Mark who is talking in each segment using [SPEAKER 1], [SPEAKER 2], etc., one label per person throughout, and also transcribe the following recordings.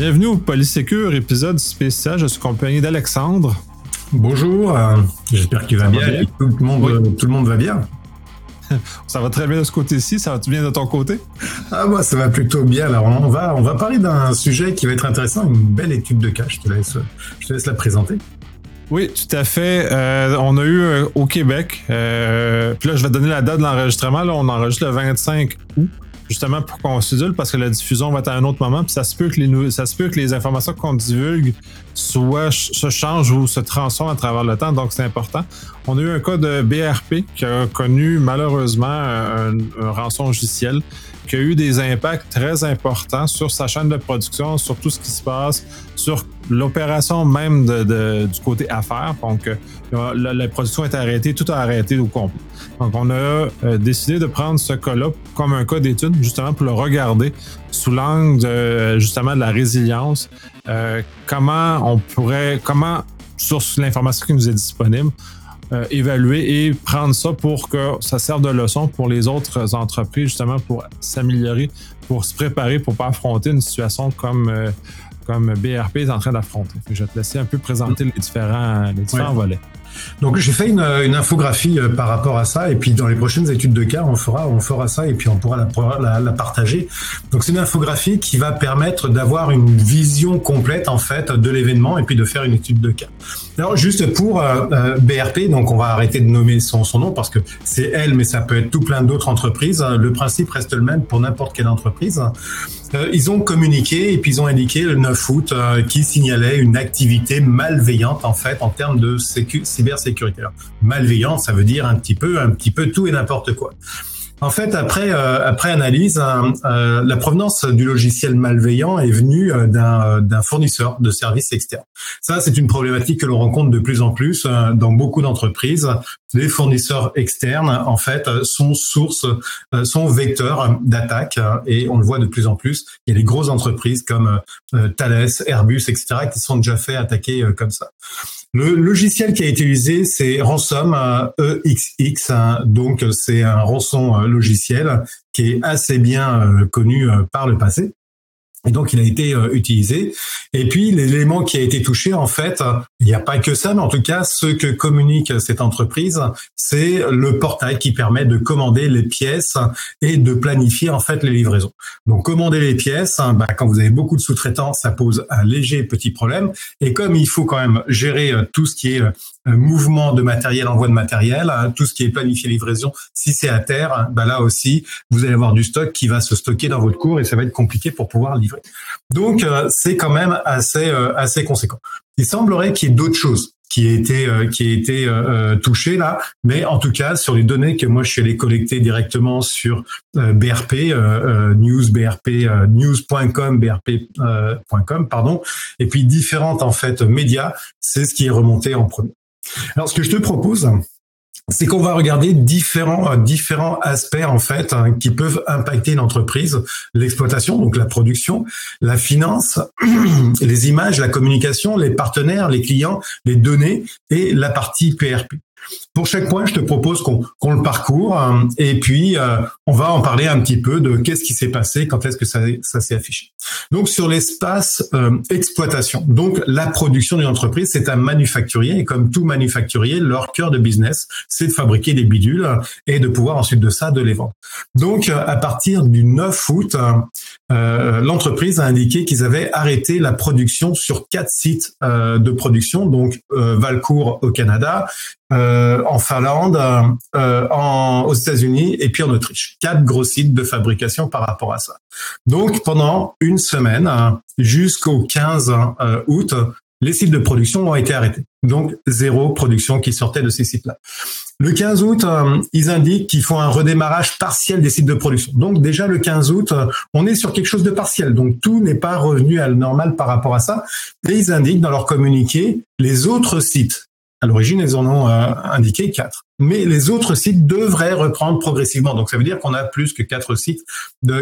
[SPEAKER 1] Bienvenue au Polysécure, épisode spécial. Je suis accompagné d'Alexandre.
[SPEAKER 2] Bonjour, euh, j'espère qu'il va, bien. Tout, le monde, tout le monde va bien?
[SPEAKER 1] ça va très bien de ce côté-ci, ça va bien de ton côté?
[SPEAKER 2] Ah moi ça va plutôt bien. Alors on va, on va parler d'un sujet qui va être intéressant, une belle étude de cas. Je te laisse, je te laisse la présenter.
[SPEAKER 1] Oui, tout à fait. Euh, on a eu euh, au Québec, euh, puis là je vais donner la date de l'enregistrement, là on enregistre le 25 août justement pour qu'on se parce que la diffusion va être à un autre moment, puis ça se peut que les, informations qu'on divulgue se changent ou se transforment à travers le temps, donc c'est important. On a eu un cas de BRP qui a connu malheureusement un, un rançon logiciel qui a eu des impacts très importants sur sa chaîne de production, sur tout ce qui se passe, sur l'opération même du côté affaires. Donc, euh, la, production est arrêtée, tout a arrêté au complet. Donc, on a euh, décidé de prendre ce cas-là comme un cas d'étude, justement pour le regarder sous l'angle de, justement de la résilience. Euh, comment on pourrait, comment, sur l'information qui nous est disponible, euh, évaluer et prendre ça pour que ça serve de leçon pour les autres entreprises, justement pour s'améliorer, pour se préparer, pour pas affronter une situation comme, euh, comme BRP est en train d'affronter. Je vais te laisser un peu présenter les différents, les différents volets.
[SPEAKER 2] Donc j'ai fait une, une, infographie euh, par rapport à ça et puis dans les prochaines études de cas on fera on fera ça et puis on pourra la, la, partager. Donc c'est une infographie qui va permettre d'avoir une vision complète en fait de l'événement et puis de faire une étude de cas. Alors juste pour euh, euh, BRP donc on va arrêter de nommer son, son nom parce que c'est elle mais ça peut être tout plein d'autres entreprises. Le principe reste le même pour n'importe quelle entreprise. Ils ont communiqué et puis ils ont indiqué le 9 août qui signalait une activité malveillante en fait en termes de sécurité cybersécurité. malveillant, ça veut dire un petit peu, un petit peu tout et n'importe quoi. En fait, après euh, analyse, hein, euh, la provenance du logiciel malveillant est venue euh, d'un fournisseur de services externes. Ça, c'est une problématique que l'on rencontre de plus en plus dans beaucoup d'entreprises. Les fournisseurs externes, en fait, sont source, sont vecteurs d'attaque et on le voit de plus en plus. Il y a des grosses entreprises comme Thales, Airbus, etc., qui sont déjà fait attaquer comme ça. Le logiciel qui a été utilisé, c'est Ransom EXX. Hein. donc, c'est un rançon euh, logiciel qui est assez bien euh, connu euh, par le passé. Et donc, il a été euh, utilisé. Et puis, l'élément qui a été touché, en fait, il n'y a pas que ça, mais en tout cas, ce que communique cette entreprise, c'est le portail qui permet de commander les pièces et de planifier, en fait, les livraisons. Donc, commander les pièces, hein, bah, quand vous avez beaucoup de sous-traitants, ça pose un léger petit problème. Et comme il faut quand même gérer euh, tout ce qui est euh, mouvement de matériel, envoi de matériel, hein, tout ce qui est planifié livraison, si c'est à terre, bah là aussi, vous allez avoir du stock qui va se stocker dans votre cours et ça va être compliqué pour pouvoir livrer. Donc euh, c'est quand même assez euh, assez conséquent. Il semblerait qu'il y ait d'autres choses qui aient été euh, qui été touchées là, mais en tout cas sur les données que moi je suis allé collecter directement sur BRP news BRP news.com BRP.com pardon et puis différentes en fait médias, c'est ce qui est remonté en premier. Alors ce que je te propose, c'est qu'on va regarder différents euh, différents aspects en fait hein, qui peuvent impacter l'entreprise, l'exploitation, donc la production, la finance, les images, la communication, les partenaires, les clients, les données et la partie PRP. Pour chaque point, je te propose qu'on le parcourt hein, et puis euh, on va en parler un petit peu de qu'est-ce qui s'est passé, quand est-ce que ça, ça s'est affiché. Donc sur l'espace euh, exploitation, donc la production d'une entreprise, c'est un manufacturier et comme tout manufacturier, leur cœur de business, c'est de fabriquer des bidules et de pouvoir ensuite de ça de les vendre. Donc à partir du 9 août, euh, l'entreprise a indiqué qu'ils avaient arrêté la production sur quatre sites de production, donc Valcourt au Canada, euh, en Finlande, euh, aux États-Unis et puis en Autriche. Quatre gros sites de fabrication par rapport à ça. Donc pendant une semaine jusqu'au 15 euh, août, les sites de production ont été arrêtés. Donc zéro production qui sortait de ces sites-là. Le 15 août, ils indiquent qu'ils font un redémarrage partiel des sites de production. Donc déjà le 15 août, on est sur quelque chose de partiel. Donc tout n'est pas revenu à la normal par rapport à ça. Et ils indiquent dans leur communiqué les autres sites à l'origine, ils en ont euh, indiqué quatre. Mais les autres sites devraient reprendre progressivement. Donc, ça veut dire qu'on a plus que quatre sites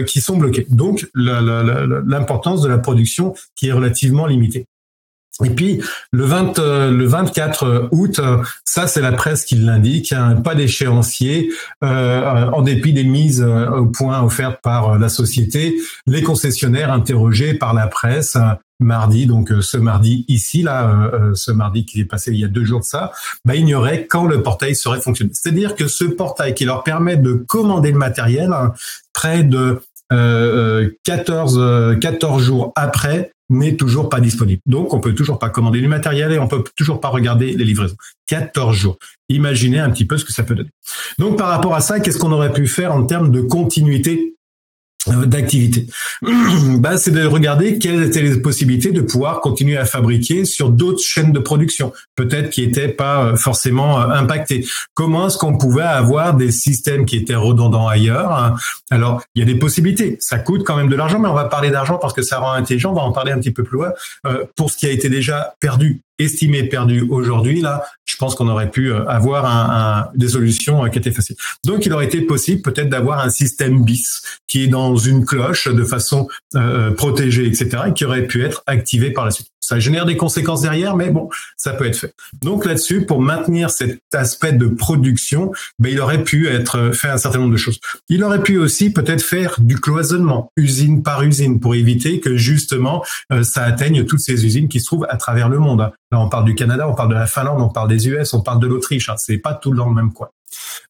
[SPEAKER 2] qui sont bloqués. Donc, l'importance de la production qui est relativement limitée. Et puis le 20, euh, le 24 août, ça c'est la presse qui l'indique, hein, pas d'échéancier, euh, en dépit des mises au point offertes par la société, les concessionnaires interrogés par la presse mardi, donc ce mardi ici, là, ce mardi qui est passé il y a deux jours de ça, bah, ignoraient quand le portail serait fonctionné. C'est-à-dire que ce portail qui leur permet de commander le matériel, hein, près de 14, 14 jours après, n'est toujours pas disponible. Donc, on peut toujours pas commander du matériel et on peut toujours pas regarder les livraisons. 14 jours. Imaginez un petit peu ce que ça peut donner. Donc, par rapport à ça, qu'est-ce qu'on aurait pu faire en termes de continuité d'activité bah, c'est de regarder quelles étaient les possibilités de pouvoir continuer à fabriquer sur d'autres chaînes de production, peut-être qui n'étaient pas euh, forcément euh, impactées. Comment est-ce qu'on pouvait avoir des systèmes qui étaient redondants ailleurs hein? Alors, il y a des possibilités. Ça coûte quand même de l'argent, mais on va parler d'argent parce que ça rend intelligent. On va en parler un petit peu plus loin. pour ce qui a été déjà perdu estimé perdu aujourd'hui, là, je pense qu'on aurait pu euh, avoir des solutions euh, qui étaient faciles. Donc, il aurait été possible peut-être d'avoir un système bis qui est dans une cloche de façon euh, protégée, etc., et qui aurait pu être activé par la suite. Ça génère des conséquences derrière, mais bon, ça peut être fait. Donc là-dessus, pour maintenir cet aspect de production, ben, il aurait pu être fait un certain nombre de choses. Il aurait pu aussi peut-être faire du cloisonnement, usine par usine, pour éviter que justement ça atteigne toutes ces usines qui se trouvent à travers le monde. Là, on parle du Canada, on parle de la Finlande, on parle des US, on parle de l'Autriche. Hein. C'est pas tout dans le même coin.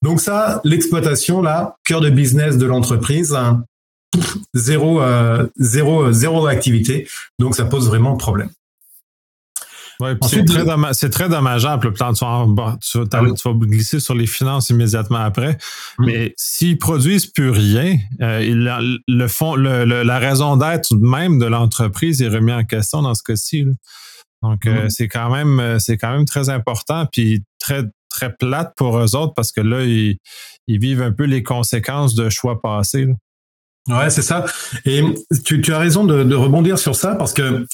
[SPEAKER 2] Donc ça, l'exploitation là, cœur de business de l'entreprise, hein, zéro, euh, zéro, zéro activité. Donc ça pose vraiment problème.
[SPEAKER 1] Ouais, c'est très, c'est très dommageable. Le plan, tu, vas, tu, vas, glisser sur les finances immédiatement après. Mm. Mais s'ils produisent plus rien, euh, le fond, le, la raison d'être même de l'entreprise est remis en question dans ce cas-ci. Donc, euh, mm. c'est quand même euh, c'est quand même très important, puis très très plate pour eux autres parce que là, ils, vivent un peu les conséquences de choix passés.
[SPEAKER 2] Ouais, c'est ça. Et tu, tu as raison de, de, rebondir sur ça parce que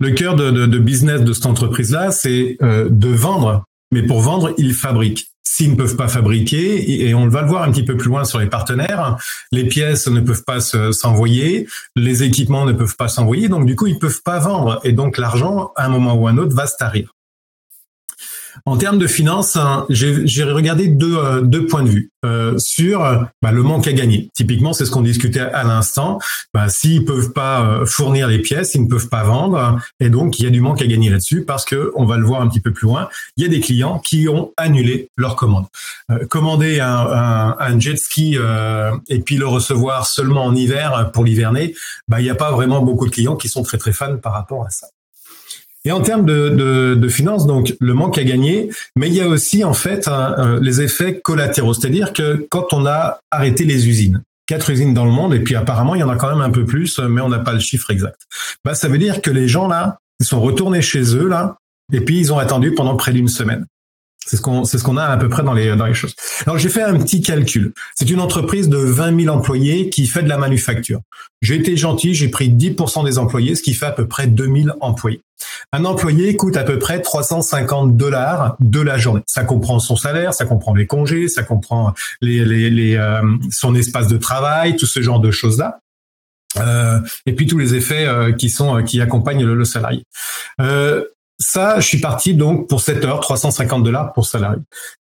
[SPEAKER 2] le cœur de, de, de business de cette entreprise-là, c'est euh, de vendre. Mais pour vendre, ils fabriquent s'ils ne peuvent pas fabriquer, et on va le voir un petit peu plus loin sur les partenaires, les pièces ne peuvent pas s'envoyer, les équipements ne peuvent pas s'envoyer, donc du coup, ils ne peuvent pas vendre. Et donc l'argent, à un moment ou à un autre, va se tarir. En termes de finances, hein, j'ai regardé deux, euh, deux, points de vue euh, sur bah, le manque à gagner. Typiquement, c'est ce qu'on discutait à l'instant. Bah, S'ils peuvent pas euh, fournir les pièces, ils ne peuvent pas vendre, et donc il y a du manque à gagner là-dessus parce que on va le voir un petit peu plus loin. Il y a des clients qui ont annulé leur commande. commander un, un, un, jet ski et puis le recevoir seulement en hiver pour l'hiverner, bah, il n'y a pas vraiment beaucoup de clients qui sont très très fans par rapport à ça. Et en termes de, finances, donc le manque à gagner, mais il y a aussi en fait les effets collatéraux, c'est-à-dire que quand on a arrêté les usines, quatre usines dans le monde, et puis apparemment il y en a quand même un peu plus, mais on n'a pas le chiffre exact. Bah, ça veut dire que les gens là, ils sont retournés chez eux là, et puis ils ont attendu pendant près d'une semaine. C'est ce qu'on c'est ce qu'on a à peu près dans les dans les choses. Alors j'ai fait un petit calcul. C'est une entreprise de 20 000 employés qui fait de la manufacture. J'ai été gentil, j'ai pris 10% des employés, ce qui fait à peu près 2000 employés. Un employé coûte à peu près 350 dollars de la journée. Ça comprend son salaire, ça comprend les congés, ça comprend les, les, les euh, son espace de travail, tout ce genre de choses là. Euh, et puis tous les effets euh, qui sont qui accompagnent le, le salarié. Euh, ça, je suis parti donc pour 7 heures, 350 dollars pour salarié.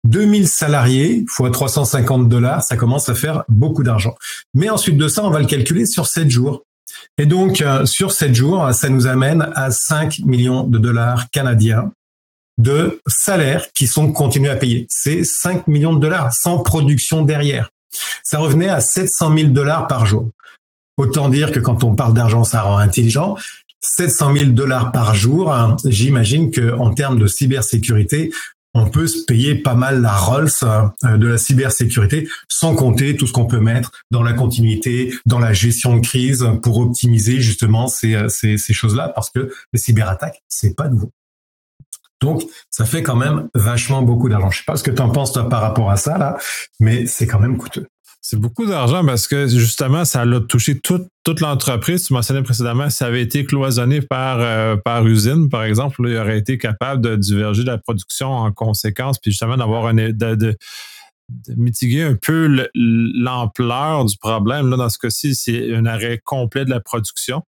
[SPEAKER 2] 2000 salariés fois 350 dollars, ça commence à faire beaucoup d'argent. Mais ensuite de ça, on va le calculer sur 7 jours. Et donc, euh, sur 7 jours, ça nous amène à 5 millions de dollars canadiens de salaires qui sont continués à payer. C'est 5 millions de dollars sans production derrière. Ça revenait à 700 000 dollars par jour. Autant dire que quand on parle d'argent, ça rend intelligent. 700 000 dollars par jour, j'imagine que en termes de cybersécurité, on peut se payer pas mal la Rolls euh, de la cybersécurité, sans compter tout ce qu'on peut mettre dans la continuité, dans la gestion de crise pour optimiser justement ces, euh, choses-là, parce que les cyberattaques, c'est pas nouveau. Donc, ça fait quand même vachement beaucoup d'argent. Je sais pas ce que tu en penses toi par rapport à ça là, mais c'est quand même coûteux.
[SPEAKER 1] C'est beaucoup d'argent parce que justement, ça a touché toute, toute l'entreprise. Tu mentionnais précédemment, ça avait été cloisonné par, euh, par usine, par exemple, il aurait été capable de diverger de la production en conséquence, puis justement d'avoir un de, de, mitiguer un peu l'ampleur du problème. Là, dans ce cas-ci, c'est un arrêt complet de la production.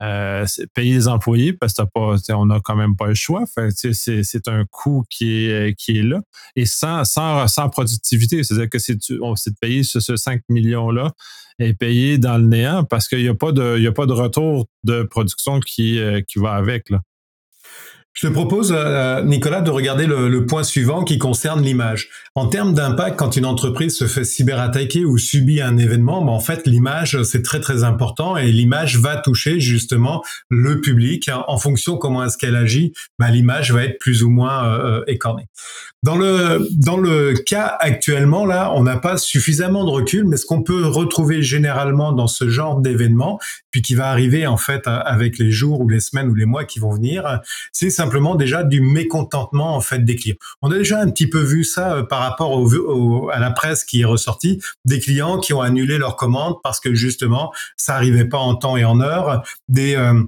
[SPEAKER 1] Payer les employés parce que pas, on n'a quand même pas le choix. c'est un coût qui est, qui est là. Et sans, sans, sans productivité, c'est-à-dire que c'est de payer ce, ce 5 millions-là et payer dans le néant parce qu'il n'y a, pas de, a pas de retour de production qui, qui va avec. Là.
[SPEAKER 2] Je te propose, euh, Nicolas, de regarder le, point suivant qui concerne l'image. En termes d'impact, quand une entreprise se fait cyberattaquer ou subit un événement, ben, en fait, l'image, c'est très très important et l'image va toucher justement le public. En fonction comment est-ce qu'elle agit, ben, l'image va être plus ou moins euh, euh, écornée. Dans le, dans le cas actuellement, là, on n'a pas suffisamment de recul, mais ce qu'on peut retrouver généralement dans ce genre d'événement, puis qui va arriver en fait avec les jours ou les semaines ou les mois qui vont venir, c'est simplement déjà du mécontentement en fait des clients. On a déjà un petit peu vu ça euh, par rapport à la presse qui est ressortie, des clients qui ont annulé leurs commandes parce que justement ça arrivait pas en temps et en heure, des euh,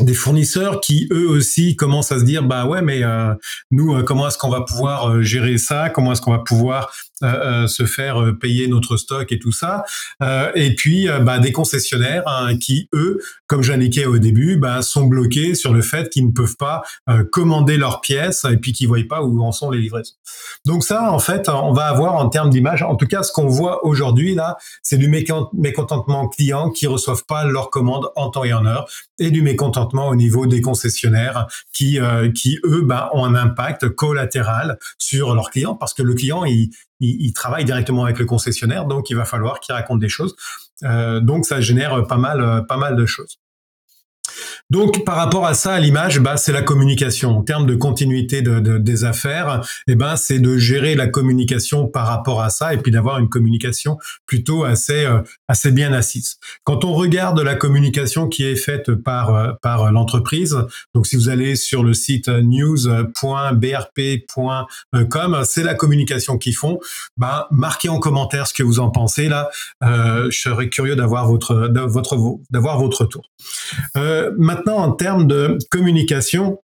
[SPEAKER 2] des fournisseurs qui eux aussi commencent à se dire bah ouais mais euh, nous euh, comment est-ce qu'on va pouvoir euh, gérer ça? Comment est-ce qu'on va pouvoir se faire payer notre stock et tout ça. Et puis bah, des concessionnaires hein, qui eux comme j'indiquais au début bah, sont bloqués sur le fait qu'ils ne peuvent pas commander leurs pièces et puis qu'ils voient pas où en sont les livraisons. Donc ça en fait on va avoir en termes d'image en tout cas ce qu'on voit aujourd'hui là c'est du mécontentement client qui reçoivent pas leurs commandes en temps et en heure et du mécontentement au niveau des concessionnaires qui, euh, qui eux, bah, ont un impact collatéral sur leurs clients parce que le client, il, il, travaille directement avec le concessionnaire, donc il va falloir qu'il raconte des choses. Euh, donc ça génère pas mal, pas mal de choses. Donc, par rapport à ça, à l'image, bah, c'est la communication. En termes de continuité de, des affaires, eh ben, c'est de gérer la communication par rapport à ça et puis d'avoir une communication plutôt assez, euh, bien assise. Quand on regarde la communication qui est faite par, euh, par l'entreprise, donc si vous allez sur le site news.brp.com, c'est la communication qu'ils font. Bah, marquez en commentaire ce que vous en pensez là. Euh, je serais curieux d'avoir votre, votre, d'avoir votre tour. Euh, maintenant, en termes de communication,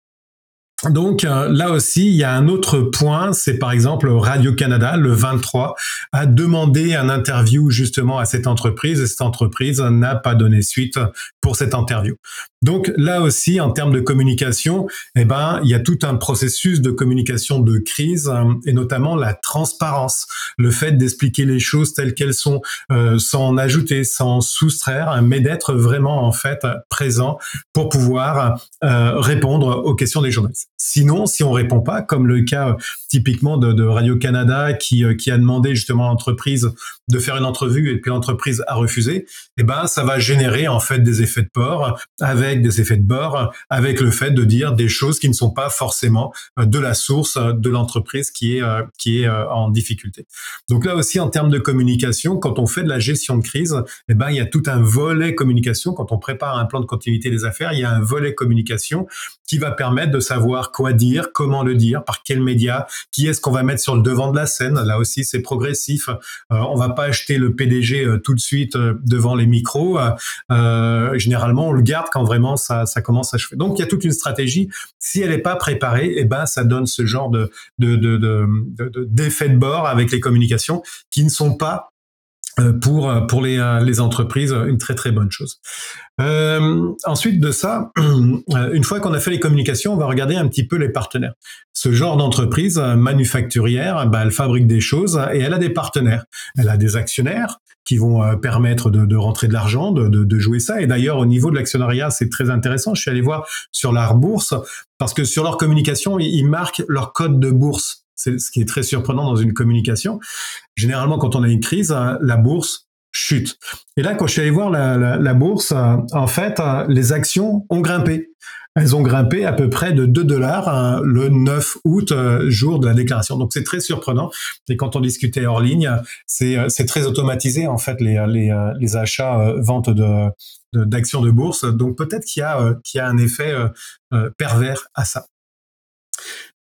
[SPEAKER 2] donc euh, là aussi, il y a un autre point, c'est par exemple Radio-Canada, le 23, a demandé un interview justement à cette entreprise et cette entreprise n'a pas donné suite pour cette interview. Donc là aussi, en termes de communication, eh ben, il y a tout un processus de communication de crise euh, et notamment la transparence, le fait d'expliquer les choses telles qu'elles sont, euh, sans en ajouter, sans soustraire, mais d'être vraiment en fait présent pour pouvoir répondre aux questions des journalistes. Sinon, si on répond pas, comme le cas euh, typiquement de, Radio-Canada euh, qui a demandé justement à l'entreprise de faire une entrevue et puis l'entreprise a refusé, eh ben ça va générer en fait des effets de port avec des effets de bord, avec le fait de dire des choses qui ne sont pas forcément euh, de la source de l'entreprise qui est qui est en difficulté. Donc là aussi en termes de communication, quand on fait de la gestion de crise, eh ben il y a tout un volet communication quand on prépare un plan de continuité des affaires, il y a un volet communication qui va permettre de savoir quoi dire, comment le dire, par quels médias, qui est-ce qu'on va mettre sur le devant de la scène. Là aussi, c'est progressif. Euh, on va pas acheter le PDG euh, tout de suite euh, devant les micros. Généralement, on le garde quand vraiment ça, commence à chauffer. Donc, il y a toute une stratégie. Si elle n'est pas préparée, eh ben, ça donne ce genre de, de, d'effet de bord avec les communications qui ne sont pas pour pour les, les entreprises une très très bonne chose. Euh, ensuite de ça, une fois qu'on a fait les communications, on va regarder un petit peu les partenaires. Ce genre d'entreprise manufacturière, bah, elle fabrique des choses et elle a des partenaires. Elle a des actionnaires qui vont euh, permettre de, de, rentrer de l'argent, de, de, de, jouer ça. Et d'ailleurs, au niveau de l'actionnariat, c'est très intéressant. Je suis allé voir sur la bourse parce que sur leur communication, ils marquent leur code de bourse. C'est ce qui est très surprenant dans une communication. Généralement, quand on a une crise, la bourse chute. Et là, quand je suis allé voir la, bourse, euh, en fait, euh, les actions ont grimpé. Elles ont grimpé à peu près de 2 dollars euh, le 9 août, jour de la déclaration. Donc c'est très surprenant. Et quand on discutait hors ligne, c'est très automatisé en fait les, achats, ventes d'actions de, bourse. Donc peut-être qu'il y a un effet pervers à ça.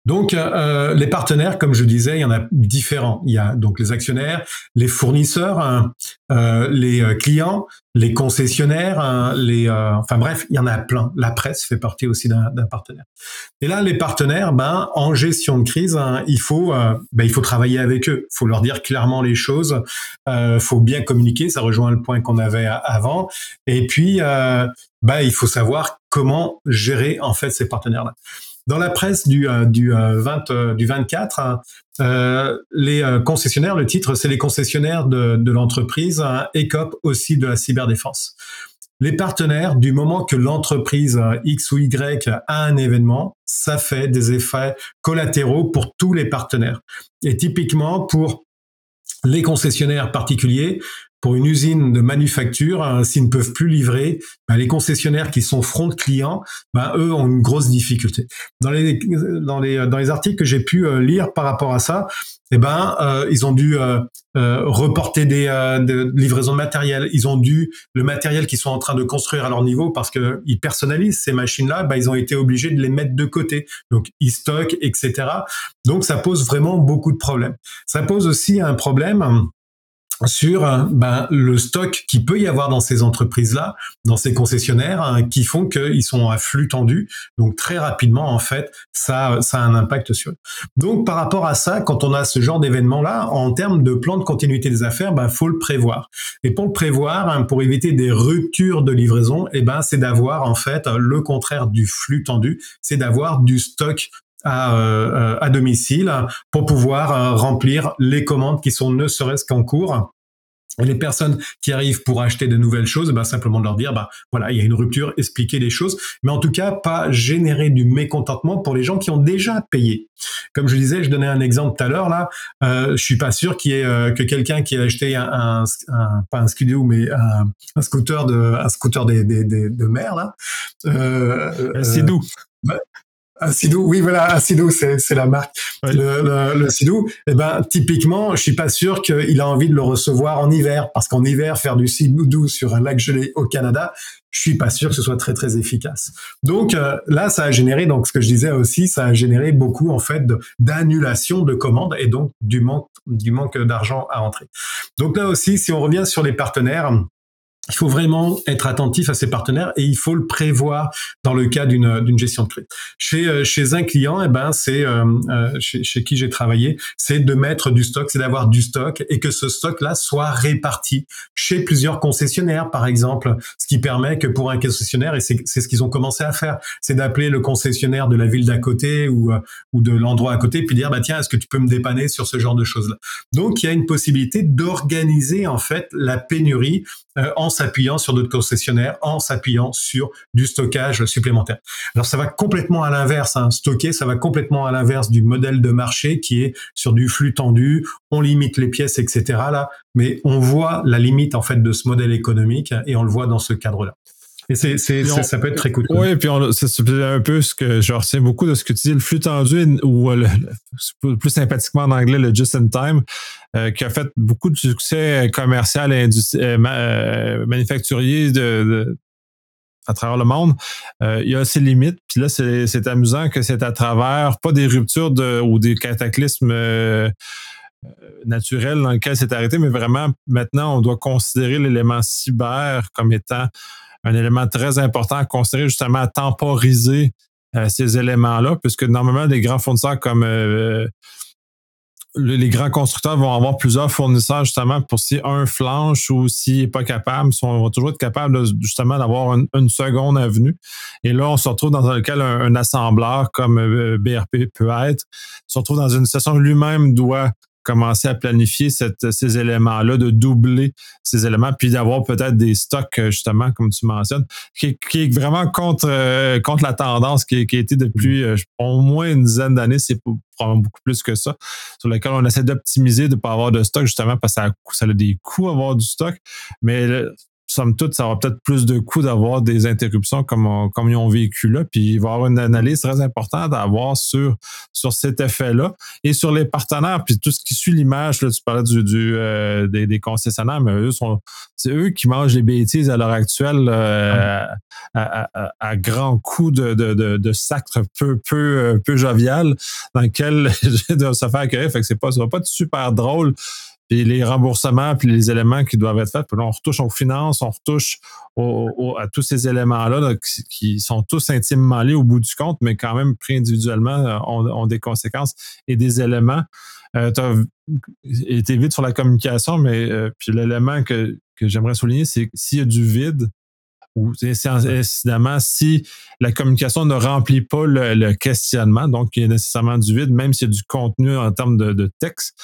[SPEAKER 2] Donc, euh, les partenaires, comme je disais, il y en a différents. Il y a donc les actionnaires, les fournisseurs, hein, euh, les euh, clients, les concessionnaires, hein, les, enfin bref, il y en a plein. La presse fait partie aussi d'un partenaire. Et là, les partenaires, ben, en gestion de crise, hein, il faut, ben, il faut travailler avec eux. Il faut leur dire clairement les choses. Il faut bien communiquer. Ça rejoint le point qu'on avait avant. Et puis, ben, il faut savoir comment gérer en fait ces partenaires-là. Dans la presse du, euh, du, 20, euh, euh, du 24, les concessionnaires, le titre, c'est les concessionnaires de, de l'entreprise hein, aussi de la cyberdéfense. Les partenaires, du moment que l'entreprise X ou Y a un événement, ça fait des effets collatéraux pour tous les partenaires. Et typiquement, pour les concessionnaires particuliers, pour une usine de manufacture, hein, s'ils ne peuvent plus livrer, bah, les concessionnaires qui sont front clients, bah, eux ont une grosse difficulté. Dans les dans les dans les articles que j'ai pu euh, lire par rapport à ça, eh ben euh, ils ont dû euh, reporter des, livraisons de matériel. Ils ont dû le matériel qu'ils sont en train de construire à leur niveau parce que ils personnalisent ces machines-là, bah, ils ont été obligés de les mettre de côté. Donc ils stockent, etc. Donc ça pose vraiment beaucoup de problèmes. Ça pose aussi un problème sur ben, le stock qui peut y avoir dans ces entreprises-là, dans ces concessionnaires, hein, qui font qu'ils sont à flux tendu. Donc très rapidement, en fait, ça, ça a un impact sur eux. Donc par rapport à ça, quand on a ce genre d'événement-là, en termes de plan de continuité des affaires, ben faut le prévoir. Et pour le prévoir, hein, pour éviter des ruptures de livraison, eh ben c'est d'avoir en fait le contraire du flux tendu, c'est d'avoir du stock à, euh, à domicile pour pouvoir euh, remplir les commandes qui sont ne serait-ce qu'en cours. Et les personnes qui arrivent pour acheter de nouvelles choses, ben simplement de leur dire, bah voilà, il y a une rupture, expliquer les choses, mais en tout cas pas générer du mécontentement pour les gens qui ont déjà payé. Comme je disais, je donnais un exemple tout à l'heure là, euh, je suis pas sûr qu'il y ait euh, que quelqu'un qui a acheté un, un, pas un studio mais un, un, scooter de un scooter des, des, des de mer là.
[SPEAKER 1] Euh, c'est doux.
[SPEAKER 2] Un Sidou, oui voilà, un Sidou, c'est c'est la marque. Le, le, le Sidou, eh ben typiquement, je suis pas sûr qu'il a envie de le recevoir en hiver, parce qu'en hiver faire du Sidou sur un lac gelé au Canada, je suis pas sûr que ce soit très très efficace. Donc euh, là, ça a généré, donc ce que je disais aussi, ça a généré beaucoup en fait d'annulation de, de commandes et donc du manque du manque d'argent à rentrer. Donc là aussi, si on revient sur les partenaires il faut vraiment être attentif à ses partenaires et il faut le prévoir dans le cas d'une d'une gestion de crise. Chez euh, chez un client, eh ben c'est euh, euh, chez, qui j'ai travaillé, c'est de mettre du stock, c'est d'avoir du stock et que ce stock là soit réparti chez plusieurs concessionnaires par exemple, ce qui permet que pour un concessionnaire et c'est c'est ce qu'ils ont commencé à faire, c'est d'appeler le concessionnaire de la ville d'à côté ou ou de l'endroit à côté puis dire bah tiens, est-ce que tu peux me dépanner sur ce genre de choses là. Donc il y a une possibilité d'organiser en fait la pénurie en s'appuyant sur d'autres concessionnaires, en s'appuyant sur du stockage supplémentaire. Alors ça va complètement à l'inverse, hein. stocker, ça va complètement à l'inverse du modèle de marché qui est sur du flux tendu, on limite les pièces, etc. Là, mais on voit la limite en fait de ce modèle économique et on le voit dans ce cadre-là. Et c'est, ça peut être très coûteux.
[SPEAKER 1] Oui, puis c'est un peu ce que je retiens beaucoup de ce que tu dis, le flux tendu ou le, plus sympathiquement en anglais, le just in time, euh, qui a fait beaucoup de succès commercial et euh, euh, manufacturier de, à travers le monde, il y a ses limites. Puis là, c'est amusant que c'est à travers, pas des ruptures de, ou des cataclysmes naturels dans lesquels c'est arrêté, mais vraiment, maintenant, on doit considérer l'élément cyber comme étant un élément très important à considérer, justement, à temporiser euh, ces éléments-là, puisque normalement, des grands fournisseurs comme euh, les grands constructeurs vont avoir plusieurs fournisseurs justement pour si un flanche ou s'il n'est pas capable, ils vont toujours être capables justement d'avoir une, seconde avenue. Et là, on se retrouve dans lequel un, assembleur comme euh, BRP peut être, se retrouve dans une situation lui-même doit commencer à planifier ces éléments-là, de doubler ces éléments, puis d'avoir peut-être des stocks, euh, justement, comme tu mentionnes, qui, est vraiment contre, euh, contre la tendance qui, a été depuis euh, au moins une dizaine d'années, c'est probablement beaucoup plus que ça, sur lequel on essaie d'optimiser, de ne pas avoir de stock, justement, parce que ça a, ça a des coûts avoir du stock. Mais somme toute, ça aura peut-être plus de coûts d'avoir des interruptions comme, comme ils ont vécu là. Puis il va y avoir une analyse très importante à avoir sur, sur cet effet-là et sur les partenaires. Puis tout ce qui suit l'image, là, tu parlais du, du euh, des, concessionnaires, mais eux sont c'est eux qui mangent les bêtises à l'heure actuelle euh, à, à, à, grands coups de, de, de, de sacre peu, peu, euh, peu jovial dans lequel se faire accueillir. Fait que c'est pas, ça pas super drôle puis les remboursements, puis les éléments qui doivent être faits. Puis là, on retouche aux finances, on retouche à tous ces éléments-là qui, sont tous intimement liés au bout du compte, mais quand même pris individuellement euh, ont, des conséquences et des éléments. Euh, tu as été vite sur la communication, mais euh, puis l'élément que, que j'aimerais souligner, c'est s'il y a du vide, ou incidemment, si la communication ne remplit pas le, questionnement, donc il y a nécessairement du vide, même s'il y a du contenu en termes de, de texte,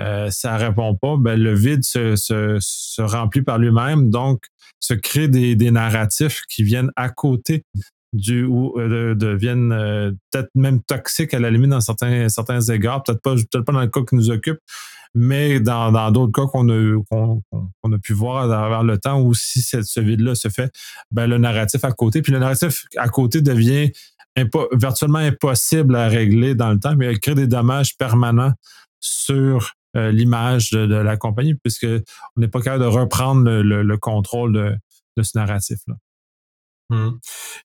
[SPEAKER 1] euh, ça répond pas, ben, le vide se, remplit par lui-même, donc se crée des, des, narratifs qui viennent à côté du ou euh, deviennent euh, peut-être même toxiques à la limite dans certains certains égards, peut-être pas pas dans le cas qui nous occupe, mais dans d'autres cas qu'on a pu voir à travers le temps où si ce vide-là se fait, ben le narratif à côté, puis le narratif à côté devient virtuellement impossible à régler dans le temps, mais il crée des dommages permanents sur euh, l'image de, la compagnie, puisque on n'est pas capable de reprendre le, contrôle de, ce narratif-là.
[SPEAKER 2] Mmh.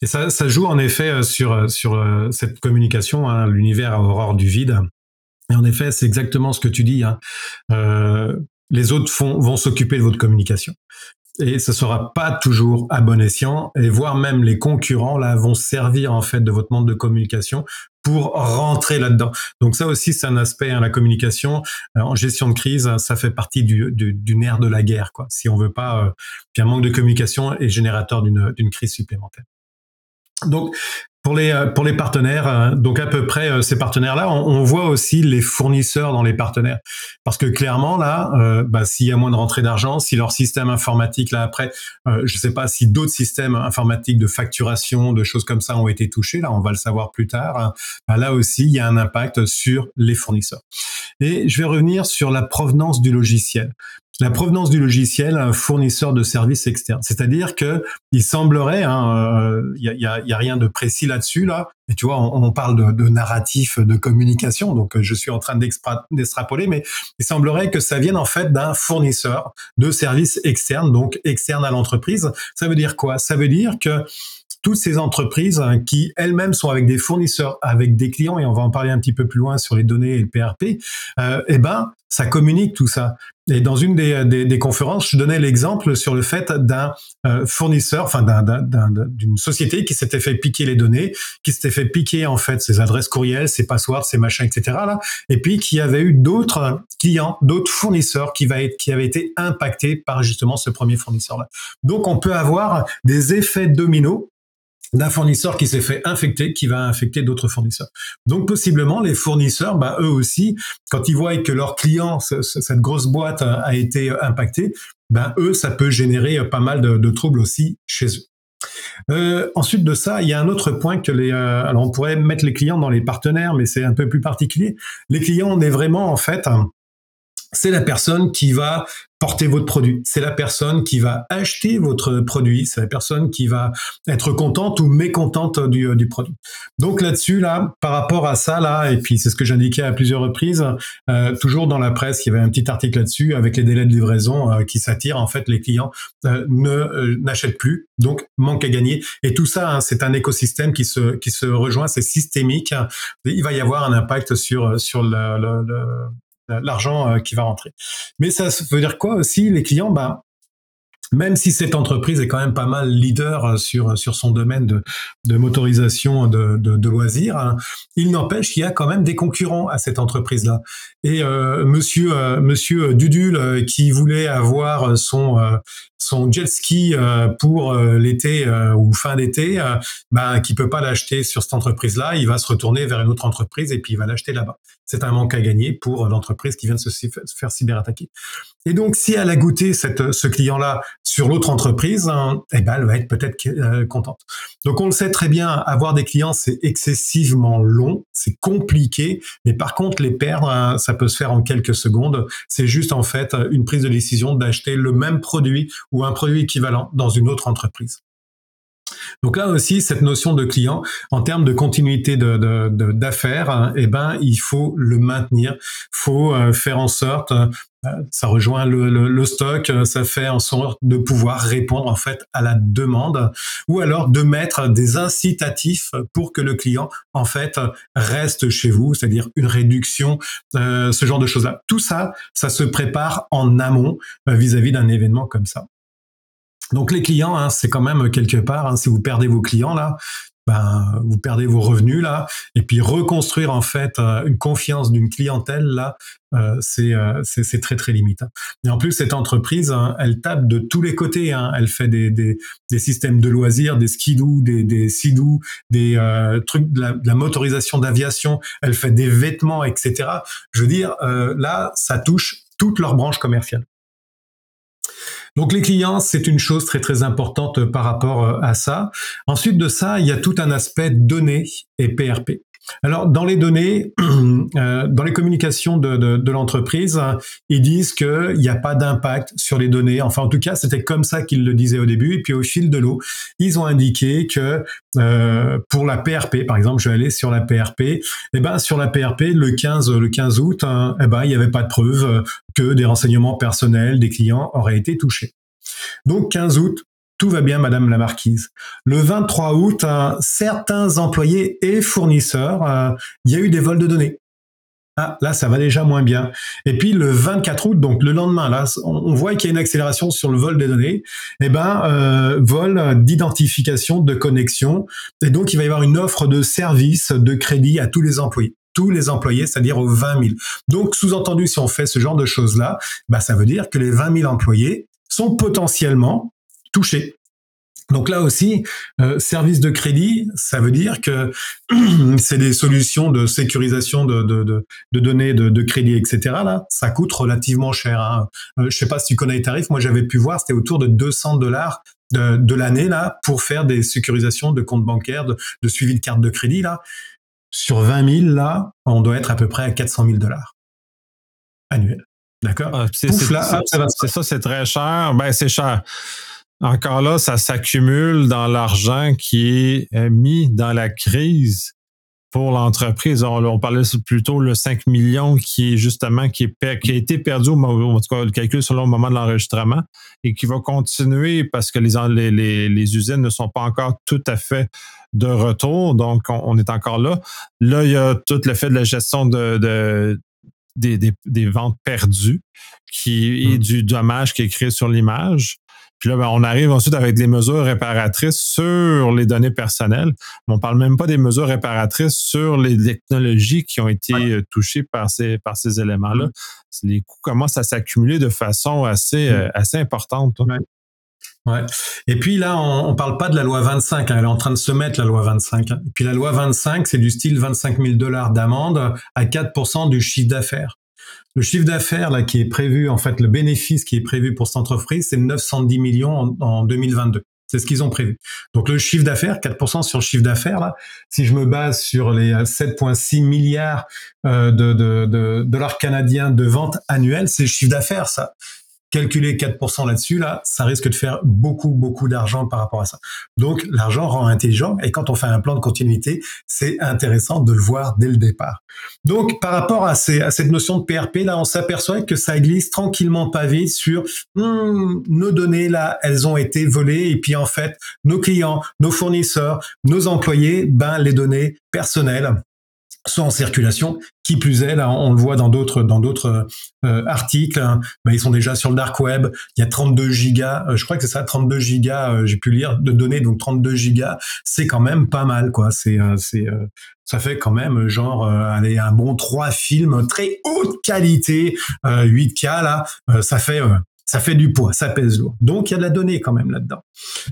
[SPEAKER 2] Et ça, joue en effet euh, sur, euh, sur cette communication, hein, l'univers aurore du vide. Et en effet, c'est exactement ce que tu dis. Hein. les autres vont s'occuper de votre communication et ce sera pas toujours à bon escient et voire même les concurrents là vont servir en fait de votre monde de communication pour rentrer là-dedans. Donc ça aussi c'est un aspect hein, la communication euh, en gestion de crise, ça fait partie du, du, nerf de la guerre quoi. Si on veut pas euh, un manque de communication est générateur d'une d'une crise supplémentaire. Donc pour les, euh, pour les partenaires, euh, donc à peu près euh, ces partenaires-là, on, voit aussi les fournisseurs dans les partenaires. Parce que clairement, là, bah, s'il y a moins de rentrée d'argent, si leur système informatique, là après, je ne sais pas si d'autres systèmes informatiques de facturation, de choses comme ça ont été touchés, là on va le savoir plus tard, hein, bah, là aussi, il y a un impact sur les fournisseurs. Et je vais revenir sur la provenance du logiciel la provenance du logiciel un fournisseur de services externes. C'est-à-dire que il semblerait, il hein, n'y euh, a, y a, rien de précis là-dessus là. Et tu vois, on, parle de, de, narratif de communication, donc euh, je suis en train d'extrapoler, mais il semblerait que ça vienne en fait d'un fournisseur de services externes, donc externe à l'entreprise. Ça veut dire quoi? Ça veut dire que toutes ces entreprises hein, qui elles-mêmes sont avec des fournisseurs, avec des clients, et on va en parler un petit peu plus loin sur les données et le PRP, euh, eh ben, ça communique tout ça. Et dans une des, des, conférences, je donnais l'exemple sur le fait d'un euh, fournisseur, enfin d'une société qui s'était fait piquer les données, qui s'était fait piquer en fait ses adresses courriels, ses passwords, ses machins, etc. Là, et puis qui avait eu d'autres clients, d'autres fournisseurs qui, va être, qui avaient été impactés par justement ce premier fournisseur-là. Donc on peut avoir des effets dominos d'un fournisseur qui s'est fait infecter, qui va infecter d'autres fournisseurs. Donc possiblement les fournisseurs, bah, eux aussi, quand ils voient que leur client, cette grosse boîte a été impactée, ben eux, ça peut générer pas mal de, troubles aussi chez eux. Euh, ensuite de ça, il y a un autre point que les. Euh, alors on pourrait mettre les clients dans les partenaires, mais c'est un peu plus particulier. Les clients, on est vraiment en fait c'est la personne qui va porter votre produit. C'est la personne qui va acheter votre produit. C'est la personne qui va être contente ou mécontente du, euh, du produit. Donc là-dessus, là, par rapport à ça, là, et puis c'est ce que j'indiquais à plusieurs reprises, euh, toujours dans la presse, il y avait un petit article là-dessus avec les délais de livraison euh, qui s'attirent. En fait, les clients ne n'achètent plus, donc manque à gagner. Et tout ça, hein, c'est un écosystème qui se qui se rejoint, c'est systémique. Il va y avoir un impact sur sur le, le, l'argent euh, qui va rentrer. Mais ça veut dire quoi aussi Les clients, bah, même si cette entreprise est quand même pas mal leader euh, sur, sur son domaine de, motorisation de, loisirs, hein, il n'empêche qu'il y a quand même des concurrents à cette entreprise-là. Et euh, monsieur, euh, monsieur Dudul, qui voulait avoir son, son jet ski pour l'été ou fin d'été, bah, qui peut pas l'acheter sur cette entreprise-là, il va se retourner vers une autre entreprise et puis il va l'acheter là-bas. C'est un manque à gagner pour l'entreprise qui vient de se faire cyberattaquer. Et donc, si elle a goûté ce client-là sur l'autre entreprise, hein, eh ben, elle va être peut-être euh, contente. Donc, on le sait très bien, avoir des clients, c'est excessivement long, c'est compliqué, mais par contre, les perdre, hein, ça peut se faire en quelques secondes. C'est juste, en fait, une prise de décision d'acheter le même produit ou un produit équivalent dans une autre entreprise. Donc là aussi, cette notion de client, en termes de continuité d'affaires, hein, eh ben, il faut le maintenir. faut euh, faire en sorte, euh, ça rejoint le, stock, ça fait en sorte de pouvoir répondre en fait à la demande, ou alors de mettre des incitatifs pour que le client en fait reste chez vous, c'est-à-dire une réduction, euh, ce genre de choses-là. Tout ça, ça se prépare en amont vis à -vis d'un événement comme ça. Donc les clients, hein, c'est quand même quelque part, hein, si vous perdez vos clients là, ben, vous perdez vos revenus là, et puis reconstruire en fait euh, une confiance d'une clientèle là, euh, euh, c'est très très limitant. Et en plus cette entreprise, hein, elle tape de tous les côtés. Elle fait des, systèmes de loisirs, des skidoo, des, des sidou, des trucs de la, de la motorisation d'aviation. Elle fait des vêtements, etc. Je veux dire, là, ça touche toutes leurs branches commerciales. Donc les clients, c'est une chose très très importante par rapport euh, à ça. Ensuite de ça, il y a tout un aspect données et PRP. Alors, dans les données, euh, dans les communications de, l'entreprise, ils disent qu'il n'y a pas d'impact sur les données. Enfin, en tout cas, c'était comme ça qu'ils le disaient au début. Et puis, au fil de l'eau, ils ont indiqué que euh, pour la PRP, par exemple, je vais aller sur la PRP. Eh ben, sur la PRP, le 15, le 15 août, hein, eh ben, il n'y avait pas de preuve que des renseignements personnels des clients auraient été touchés. Donc, 15 août, tout va bien, Madame la Marquise. Le 23 août, certains employés et fournisseurs, euh, il y a eu des vols de données. Ah, là, ça va déjà moins bien. Et puis le 24 août, donc le lendemain, là, on voit qu'il y a une accélération sur le vol des données. Eh ben, euh, vol d'identification, de connexion. Et donc, il va y avoir une offre de service de crédit à tous les employés tous les employés, c'est-à-dire aux 20 000. Donc, sous-entendu, si on fait ce genre de choses-là, bah, ça veut dire que les 20 000 employés sont potentiellement Donc là aussi, euh, service de crédit, ça veut dire que c'est des solutions de sécurisation de, de, données de, crédit, etc. Là, ça coûte relativement cher. Hein. Euh, je sais pas si tu connais les tarifs. Moi, j'avais pu voir, c'était autour de 200 dollars de, l'année là pour faire des sécurisations de comptes bancaires, de, suivi de carte de crédit là. Sur 20 000 là, on doit être à peu près à 400 000 dollars annuels. D'accord?
[SPEAKER 1] Ah, c'est ça, c'est très cher. Ben c'est cher. Encore là, ça s'accumule dans l'argent qui est mis dans la crise pour l'entreprise. On, parlait plutôt le 5 millions qui est justement qui, est, qui a été perdu au en tout cas le calcul selon le moment de l'enregistrement et qui va continuer parce que les, les, les, usines ne sont pas encore tout à fait de retour. Donc, on, est encore là. Là, il y a tout le fait de la gestion de, des, des, ventes perdues qui est mmh. du dommage qui est créé sur l'image. Puis là, ben, on arrive ensuite avec des mesures réparatrices sur les données personnelles. Mais on parle même pas des mesures réparatrices sur les technologies qui ont été euh, touchées par ces, par ces éléments-là. Mm. Les coûts commencent à s'accumuler de façon assez, mm. euh, assez importante.
[SPEAKER 2] Hein. Ouais. Et puis là, on, on parle pas de la loi 25. Hein. elle est en train de se mettre la loi 25. Hein. Et puis la loi 25, c'est du style 25 000 dollars d'amende à 4% du chiffre d'affaires. Le chiffre d'affaires là qui est prévu, en fait, le bénéfice qui est prévu pour cette entreprise, c'est 910 millions en, 2022. C'est ce qu'ils ont prévu. Donc le chiffre d'affaires, 4% sur le chiffre d'affaires, là, si je me base sur les 7,6 euh, milliards euh, de, dollars canadiens de vente annuelle, c'est le chiffre d'affaires, ça calculer 4% là-dessus, là, ça risque de faire beaucoup, beaucoup d'argent par rapport à ça. Donc, l'argent rend intelligent et quand on fait un plan de continuité, c'est intéressant de le voir dès le départ. Donc, par rapport à, ces, à cette notion de PRP, là, on s'aperçoit que ça glisse tranquillement pas vite sur hmm, nos données, là, elles ont été volées et puis en fait, nos clients, nos fournisseurs, nos employés, ben, les données personnelles sont en circulation. Qui plus est, là, on le voit dans d'autres dans d'autres euh, articles, hein, bah, ils sont déjà sur le dark web. Il y a 32 gigas, euh, je crois que c'est ça, 32 gigas, euh, j'ai pu lire de données, donc 32 gigas, c'est quand même pas mal, quoi. C'est c'est ça fait quand même genre allez un bon trois films très haute qualité, 8K là, ça fait ça fait du poids, ça pèse lourd. Donc il y a de la donnée quand même là-dedans.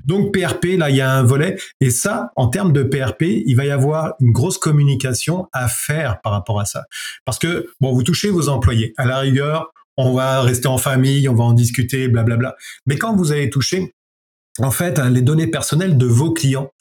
[SPEAKER 2] Donc PRP, là il y a un volet et ça, en termes de PRP, il va y avoir une grosse communication à faire par rapport à ça. Parce que bon, vous touchez vos employés. À la rigueur, on va rester en famille, on va en discuter, blablabla. Mais quand vous avez touché, en fait, les données personnelles de vos clients,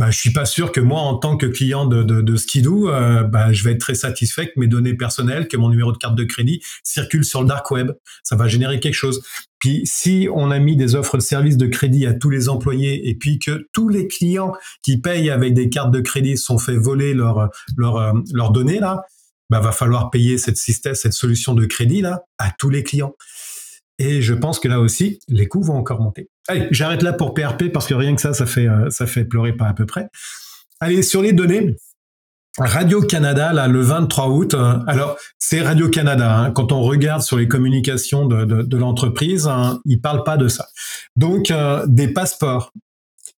[SPEAKER 2] bah, je suis pas sûr que moi, en tant que client de, de, Skidoo, euh, bah, je vais être très satisfait que mes données personnelles, que mon numéro de carte de crédit circule sur le dark web. Ça va générer quelque chose. Puis si on a mis des offres de services de crédit à tous les employés et puis que tous les clients qui payent avec des cartes de crédit sont fait voler leurs leur, euh, leurs données là, bah, va falloir payer cette système, cette solution de crédit là à tous les clients. Et je pense que là aussi, les coûts vont encore monter. Allez, j'arrête là pour PRP parce que rien que ça, ça fait, euh, ça fait pleurer pas à peu près. Allez, sur les données, Radio-Canada, là, le 23 août, euh, alors c'est Radio-Canada, hein, quand on regarde sur les communications de, de, l'entreprise, hein, ils parlent pas de ça. Donc, euh, des passeports,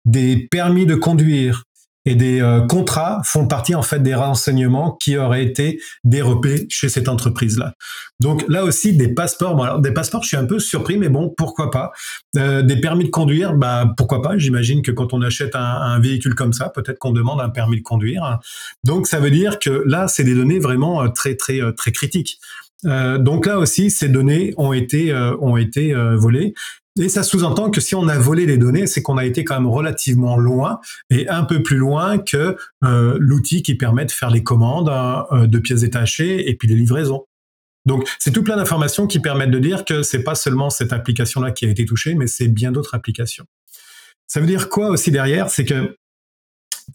[SPEAKER 2] des permis de conduire, et des euh, contrats font partie en fait des renseignements qui auraient été dérobés chez cette entreprise-là. Donc là aussi des passeports. Bon, alors des passeports, je suis un peu surpris, mais bon, pourquoi pas euh, Des permis de conduire, bah pourquoi pas J'imagine que quand on achète un, véhicule comme ça, peut-être qu'on demande un permis de conduire. Donc ça veut dire que là, c'est des données vraiment euh, très très très critiques. Donc là aussi, ces données ont été ont été volées. Et ça sous-entend que si on a volé les données, c'est qu'on a été quand même relativement loin et un peu plus loin que euh, l'outil qui permet de faire les commandes euh, de pièces détachées et puis les livraisons. Donc, c'est tout plein d'informations qui permettent de dire que c'est pas seulement cette application-là qui a été touchée, mais c'est bien d'autres applications. Ça veut dire quoi aussi derrière? C'est que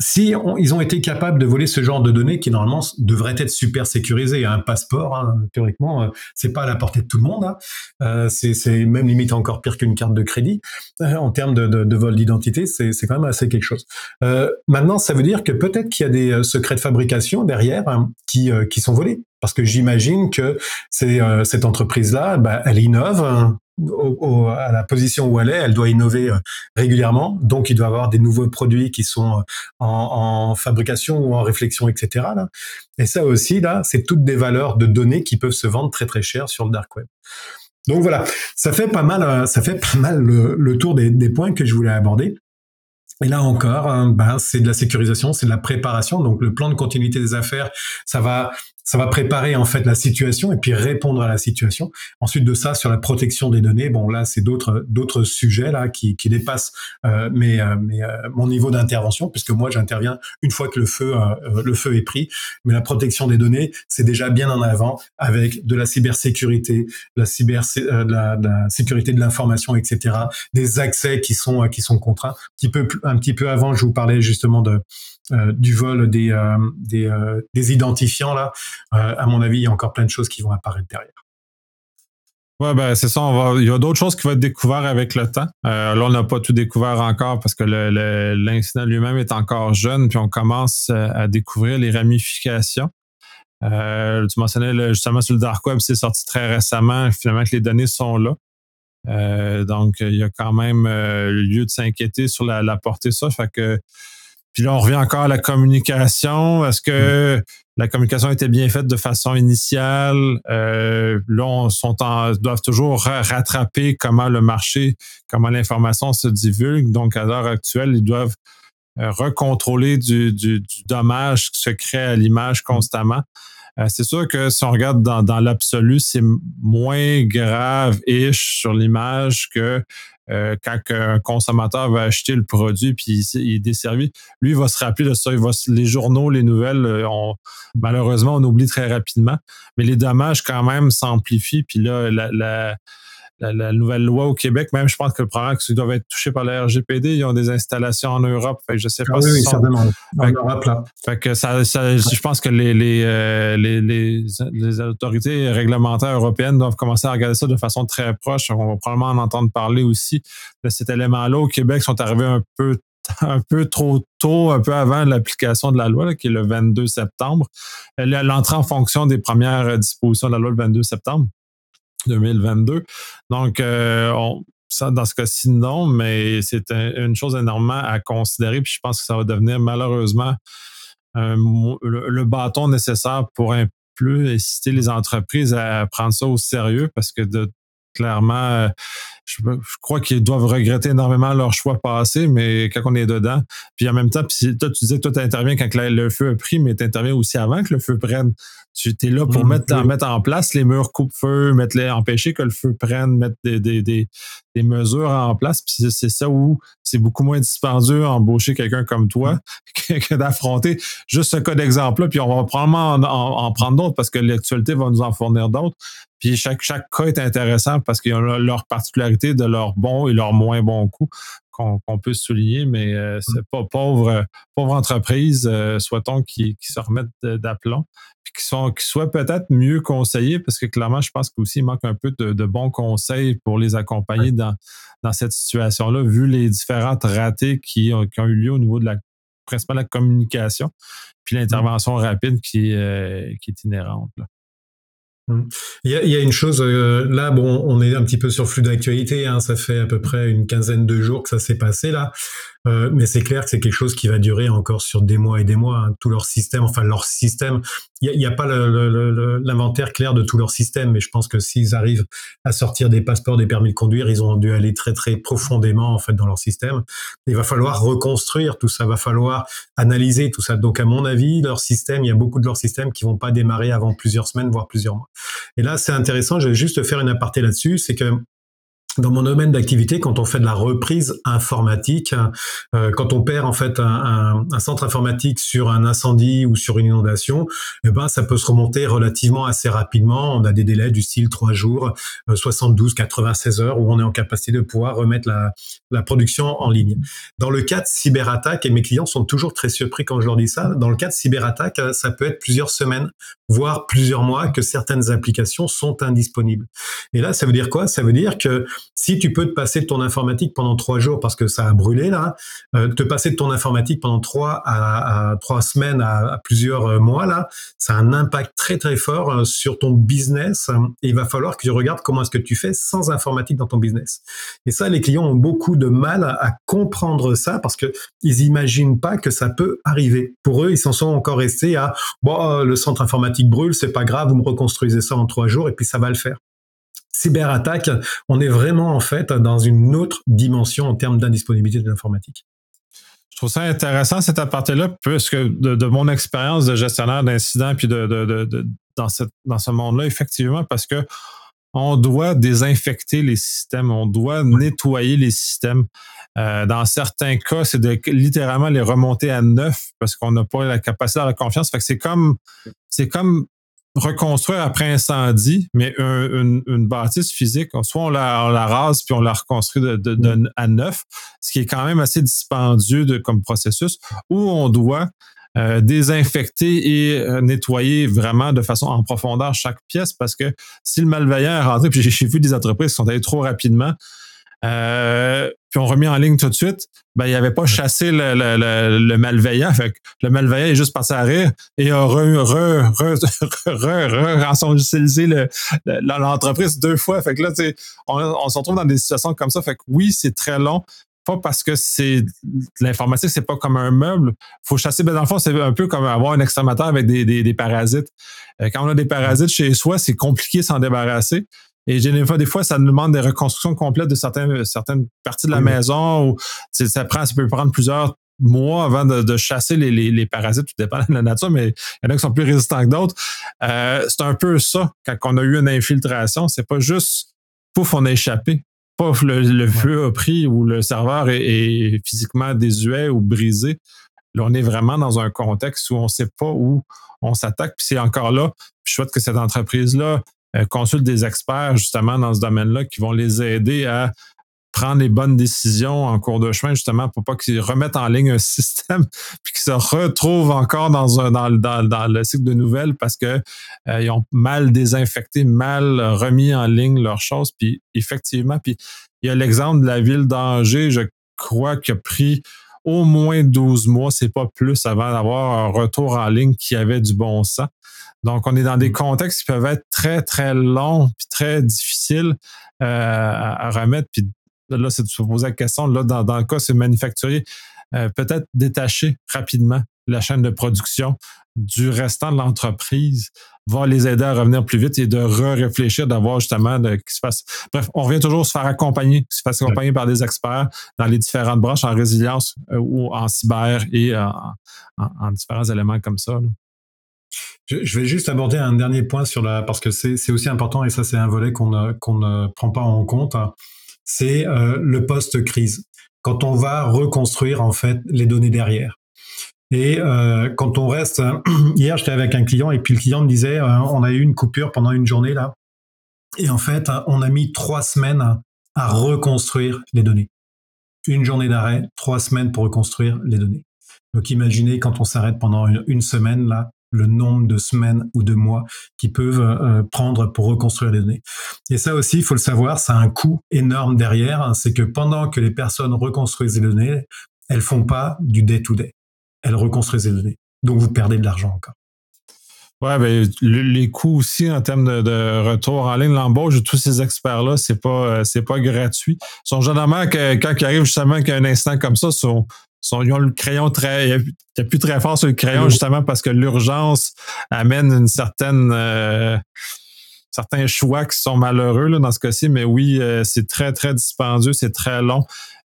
[SPEAKER 2] si ils ont été capables de voler ce genre de données qui normalement devraient être super sécurisées, un passeport, hein, théoriquement, euh, c'est pas à la portée de tout le monde. Hein. Euh, c'est même limite encore pire qu'une carte de crédit euh, en termes de, de, de vol d'identité. C'est quand même assez quelque chose. Euh, maintenant, ça veut dire que peut-être qu'il y a des euh, secrets de fabrication derrière hein, qui, qui sont volés. Parce que j'imagine que c'est cette entreprise-là, bah, elle innove, hein, au, à la position où elle est, elle doit innover euh, régulièrement. Donc, il doit avoir des nouveaux produits qui sont euh, en, en fabrication ou en réflexion, etc. Et ça aussi, là, c'est toutes des valeurs de données qui peuvent se vendre très très cher sur le dark web. Donc voilà, ça fait pas mal, euh, ça fait pas mal le, tour des, des, points que je voulais aborder. Et là encore, hein, ben, c'est de la sécurisation, c'est de la préparation. Donc le plan de continuité des affaires, ça va ça va préparer en fait la situation et puis répondre à la situation. Ensuite de ça, sur la protection des données, bon là c'est d'autres d'autres sujets là qui, qui dépassent euh, mes, euh, euh, mon niveau d'intervention puisque moi j'interviens une fois que le feu euh, le feu est pris. Mais la protection des données c'est déjà bien en avant avec de la cybersécurité, la cyber de la, la sécurité de l'information, etc. Des accès qui sont qui sont contraints. Un petit peu un petit peu avant, je vous parlais justement de euh, du vol des, euh, euh, identifiants, là, à mon avis, il y a encore plein de choses qui vont apparaître derrière.
[SPEAKER 1] Ouais, ben c'est ça. Il y a d'autres choses qui vont être découvertes avec le temps. là, on n'a pas tout découvert encore parce que l'incident lui-même est encore jeune, puis on commence à découvrir les ramifications. Tu mentionnais justement sur le dark web, c'est sorti très récemment. Finalement, que les données sont là. Donc, il y a quand même lieu de s'inquiéter sur la, la portée de ça. Fait que puis là, on revient encore à la communication. Est-ce que la communication était bien faite de façon initiale? Euh, là, on sont en, doivent toujours rattraper comment le marché, comment l'information se divulgue. Donc, à l'heure actuelle, ils doivent euh, recontrôler du, du, du, dommage qui se crée à l'image constamment. Euh, c'est sûr que si on regarde dans, dans l'absolu, c'est moins grave-ish sur l'image que euh, quand un consommateur va acheter le produit puis il, est desservi, lui il va se rappeler de ça. Les journaux, les nouvelles, euh, on, malheureusement, on oublie très rapidement. Mais les dommages quand même s'amplifient. Puis là, la la, nouvelle loi au Québec, même je pense que le problème, c'est qu'ils doivent être touchés par la RGPD. Ils ont des installations en Europe. Fait, je sais pas
[SPEAKER 2] ah
[SPEAKER 1] si
[SPEAKER 2] oui, certainement. En
[SPEAKER 1] Europe, là. Fait que ça, ça je pense que les, les, euh, les, les, les, autorités réglementaires européennes doivent commencer à regarder ça de façon très proche. On va probablement en entendre parler aussi de cet élément-là. Au Québec, sont arrivés un peu un peu trop tôt, un peu avant l'application de la loi, qui est le 22 septembre. L'entrée en fonction des premières dispositions de la loi le 22 septembre. 2022. Donc, euh, ça, dans ce cas-ci, non, mais c'est une chose énormément à considérer. Puis je pense que ça va devenir malheureusement le, bâton nécessaire pour un peu inciter les entreprises à prendre ça au sérieux parce que de, clairement, euh, je, crois qu'ils doivent regretter énormément leur choix passé, mais quand on est dedans, puis en même temps, puis toi, tu disais que toi, tu interviens quand le feu a pris, mais tu interviens aussi avant que le feu prenne. Tu es là pour mmh, mettre, en, mettre en place les murs coupe-feu, mettre les, empêcher que le feu prenne, mettre des, des, des, des mesures en place. Puis c'est ça où c'est beaucoup moins dispendieux embaucher quelqu'un comme toi que, d'affronter juste ce cas d'exemple-là. Puis on va probablement en, prendre d'autres parce que l'actualité va nous en fournir d'autres. Puis chaque, chaque cas est intéressant parce qu'ils ont leur particularité de leurs bons et leurs moins bons coups qu'on peut souligner, mais euh, c'est pas pauvre, pauvre entreprise, euh, soit-on, qui, qui, se remettent d'aplomb, puis qui, sont, qui soient peut-être mieux conseillés, parce que clairement, je pense qu'aussi il manque un peu de, bons conseils pour les accompagner dans, dans cette situation-là, vu les différentes ratés qui ont, qui ont eu lieu au niveau de la principalement la communication, puis l'intervention rapide qui, euh, qui est inhérente. Là.
[SPEAKER 2] Il y, a, il y a, une chose, euh, là, bon, on est un petit peu sur flux d'actualité, hein, ça fait à peu près une quinzaine de jours que ça s'est passé là, euh, mais c'est clair que c'est quelque chose qui va durer encore sur des mois et des mois. Hein. Tout leur système, enfin leur système, il n'y a, a, pas l'inventaire clair de tout leur système, mais je pense que s'ils arrivent à sortir des passeports, des permis de conduire, ils ont dû aller très très profondément en fait dans leur système. Il va falloir reconstruire tout ça, va falloir analyser tout ça. Donc à mon avis, leur système, il y a beaucoup de leurs systèmes qui vont pas démarrer avant plusieurs semaines, voire plusieurs mois. Et là, c'est intéressant, je vais juste faire une aparté là-dessus, c'est que dans mon domaine d'activité, quand on fait de la reprise informatique, euh, quand on perd en fait un, centre informatique sur un incendie ou sur une inondation, eh ben ça peut se remonter relativement assez rapidement. On a des délais du style 3 jours, 72, euh, 96 heures où on est en capacité de pouvoir remettre la, la production en ligne. Dans le cas de cyberattaque, et mes clients sont toujours très surpris quand je leur dis ça, dans le cas de cyberattaque, ça peut être plusieurs semaines, voire plusieurs mois que certaines applications sont indisponibles. Et là, ça veut dire quoi? Ça veut dire que si tu peux te passer de ton informatique pendant trois jours parce que ça a brûlé là, euh, te passer de ton informatique pendant trois à, trois semaines à, plusieurs euh, mois là, ça a un impact très très fort euh, sur ton business. Et il va falloir que tu regardes comment est-ce que tu fais sans informatique dans ton business. Et ça, les clients ont beaucoup de mal à comprendre ça parce que ils imaginent pas que ça peut arriver. Pour eux, ils s'en sont encore restés à bon, le centre informatique brûle, c'est pas grave, vous me reconstruisez ça en trois jours et puis ça va le faire cyberattaque, on est vraiment en fait dans une autre dimension en termes d'indisponibilité de l'informatique.
[SPEAKER 1] Je trouve ça intéressant cette aparté-là, puisque de, mon expérience de gestionnaire d'incidents puis de, dans, dans ce monde-là, effectivement, parce que on doit désinfecter les systèmes, on doit nettoyer les systèmes. Euh, dans certains cas, c'est de littéralement les remonter à neuf parce qu'on n'a pas la capacité à la confiance. Fait que c'est comme c'est comme reconstruire après incendie, mais une, bâtisse physique, soit on la, rase puis on la reconstruit de, à neuf, ce qui est quand même assez dispendieux de, comme processus, ou on doit euh, désinfecter et euh, nettoyer vraiment de façon en profondeur chaque pièce parce que si le malveillant est rentré, puis j'ai vu des entreprises qui sont allées trop rapidement, euh, puis on remis en ligne tout de suite, ben, il n'avait pas chassé le, le, le, malveillant. Fait que le malveillant est juste passé à rire et a re, re, re, utilisé l'entreprise deux fois. Fait que là, on, on se retrouve dans des situations comme ça. Fait que oui, c'est très long. Pas parce que c'est l'informatique, c'est pas comme un meuble. faut chasser. Ben dans le fond, c'est un peu comme avoir un extramateur avec des, des, des parasites. Euh, quand on a des parasites chez soi, c'est compliqué s'en débarrasser. Et des fois, des fois, ça nous demande des reconstructions complètes de certaines, certaines parties de la maison ou ça prend, ça peut prendre plusieurs mois avant de, chasser les, les, les, parasites, tout dépend de la nature, mais il y en a qui sont plus résistants que d'autres. Euh, c'est un peu ça, quand on a eu une infiltration, c'est pas juste pouf, on a échappé. Pouf, le, feu a pris ou le serveur est, physiquement désuet ou brisé. Là, on est vraiment dans un contexte où on ne sait pas où on s'attaque. Puis c'est encore là. je souhaite que cette entreprise-là consultent des experts justement dans ce domaine-là qui vont les aider à prendre les bonnes décisions en cours de chemin, justement, pour pas qu'ils remettent en ligne un système puis qu'ils se retrouvent encore dans, un, le cycle de nouvelles parce que euh, ont mal désinfecté, mal remis en ligne leurs choses. Puis effectivement, puis il y a l'exemple de la ville d'Angers, je crois, qui a pris au moins 12 mois, c'est pas plus, avant d'avoir un retour en ligne qui avait du bon sens. Donc, on est dans des mm. contextes qui peuvent être très, très longs puis très difficiles euh, à, remettre. Puis là, c'est de se poser la question. Là, dans, dans le cas, c'est manufacturier, euh, peut-être détacher rapidement la chaîne de production du restant de l'entreprise va les aider à revenir plus vite et de re-réfléchir, d'avoir justement de, qui se fasse. Bref, on revient toujours se faire accompagner, se fasse accompagner par des experts dans les différentes branches en résilience euh, ou en cyber et en, différents éléments comme ça.
[SPEAKER 2] Je, vais juste aborder un dernier point sur la parce que c'est aussi important et ça c'est un volet qu'on ne, ne prend pas en compte. c'est euh, le post-crise, quand on va reconstruire en fait les données derrière. Et euh, quand on reste, hier j'étais avec un client et puis le client me disait, euh, on a eu une coupure pendant une journée là, et en fait on a mis trois semaines à reconstruire les données. Une journée d'arrêt, trois semaines pour reconstruire les données. Donc imaginez quand on s'arrête pendant une, semaine là, le nombre de semaines ou de mois qui peuvent euh, prendre pour reconstruire les données. Et ça aussi, il faut le savoir, ça a un coût énorme derrière. C'est que pendant que les personnes reconstruisent les données, elles font pas du day-to-day. Elles reconstruisent les données. Donc vous perdez de l'argent encore.
[SPEAKER 1] Ouais, ben, les coûts aussi en termes de, retour en ligne, l'embauche de tous ces experts-là, c'est pas euh, c'est pas gratuit. Ils sont généralement quand ils arrivent justement qu'un instant comme ça, sont, ils ont le crayon très. Il n'y a, plus très fort sur le crayon, justement, parce que l'urgence amène une certaine. Euh, certains choix qui sont malheureux là, dans ce cas-ci, mais oui, euh, c'est très, très dispendieux, c'est très long.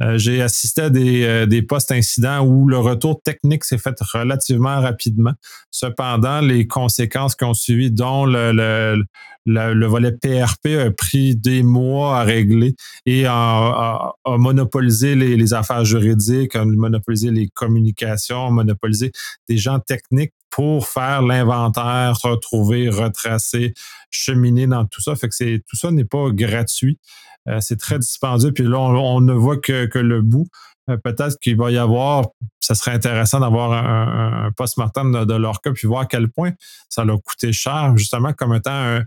[SPEAKER 1] Euh, j'ai assisté à des, des postes incidents où le retour technique s'est fait relativement rapidement. Cependant, les conséquences qui ont suivi, dont le, le, volet PRP a pris des mois à régler et a, monopolisé les, affaires juridiques, a monopolisé les communications, a monopolisé des gens techniques pour faire l'inventaire, retrouver, retracer, cheminer dans tout ça. Fait que tout ça n'est pas gratuit. Euh, c'est très dispendieux. Puis là, on, ne voit que, le bout. Euh, peut-être qu'il va y avoir, ça serait intéressant d'avoir un, post-mortem de, de, leur cas, puis voir à quel point ça leur coûté cher, justement, comme étant un,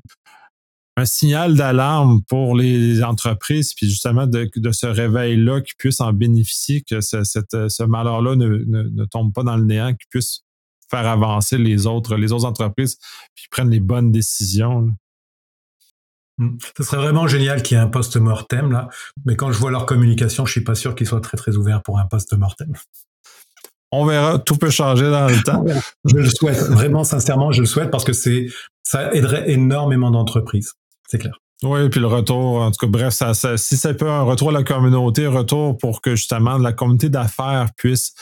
[SPEAKER 1] signal d'alarme pour les entreprises, puis justement de, ce réveil-là, qui puisse en bénéficier, que ce, malheur-là ne, tombe pas dans le néant, qui puisse faire avancer les autres, les autres entreprises, puis prennent les bonnes décisions.
[SPEAKER 2] Hmm. Ce serait vraiment génial qu'il y ait un post-mortem, là. Mais quand je vois leur communication, je suis pas sûr qu'ils soient très, très ouverts pour un post-mortem.
[SPEAKER 1] On verra, tout peut changer dans le temps.
[SPEAKER 2] je le souhaite, vraiment sincèrement, je le souhaite parce que c'est, ça aiderait énormément d'entreprises c'est clair.
[SPEAKER 1] Oui, puis le retour, en tout cas, bref, ça, si ça peut un retour à la communauté, un retour pour que justement la communauté d'affaires puisse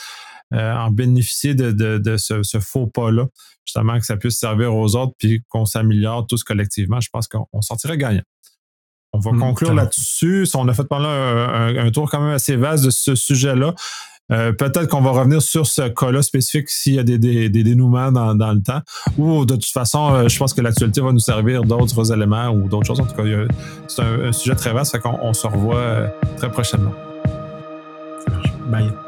[SPEAKER 1] euh, en bénéficier de, ce, faux pas-là, justement que ça puisse servir aux autres, puis qu'on s'améliore tous collectivement, je pense qu'on sortirait gagnant. On va mmh, conclure là-dessus. On a fait pendant un, tour quand même assez vaste de ce sujet-là. Euh, peut-être qu'on va revenir sur ce cas-là spécifique s'il y a des, dénouements dans, le temps. Ou de toute façon, euh, je pense que l'actualité va nous servir d'autres éléments ou d'autres choses. En tout cas, c'est un, sujet très vaste, fait qu'on on se revoit très prochainement.
[SPEAKER 2] Bye.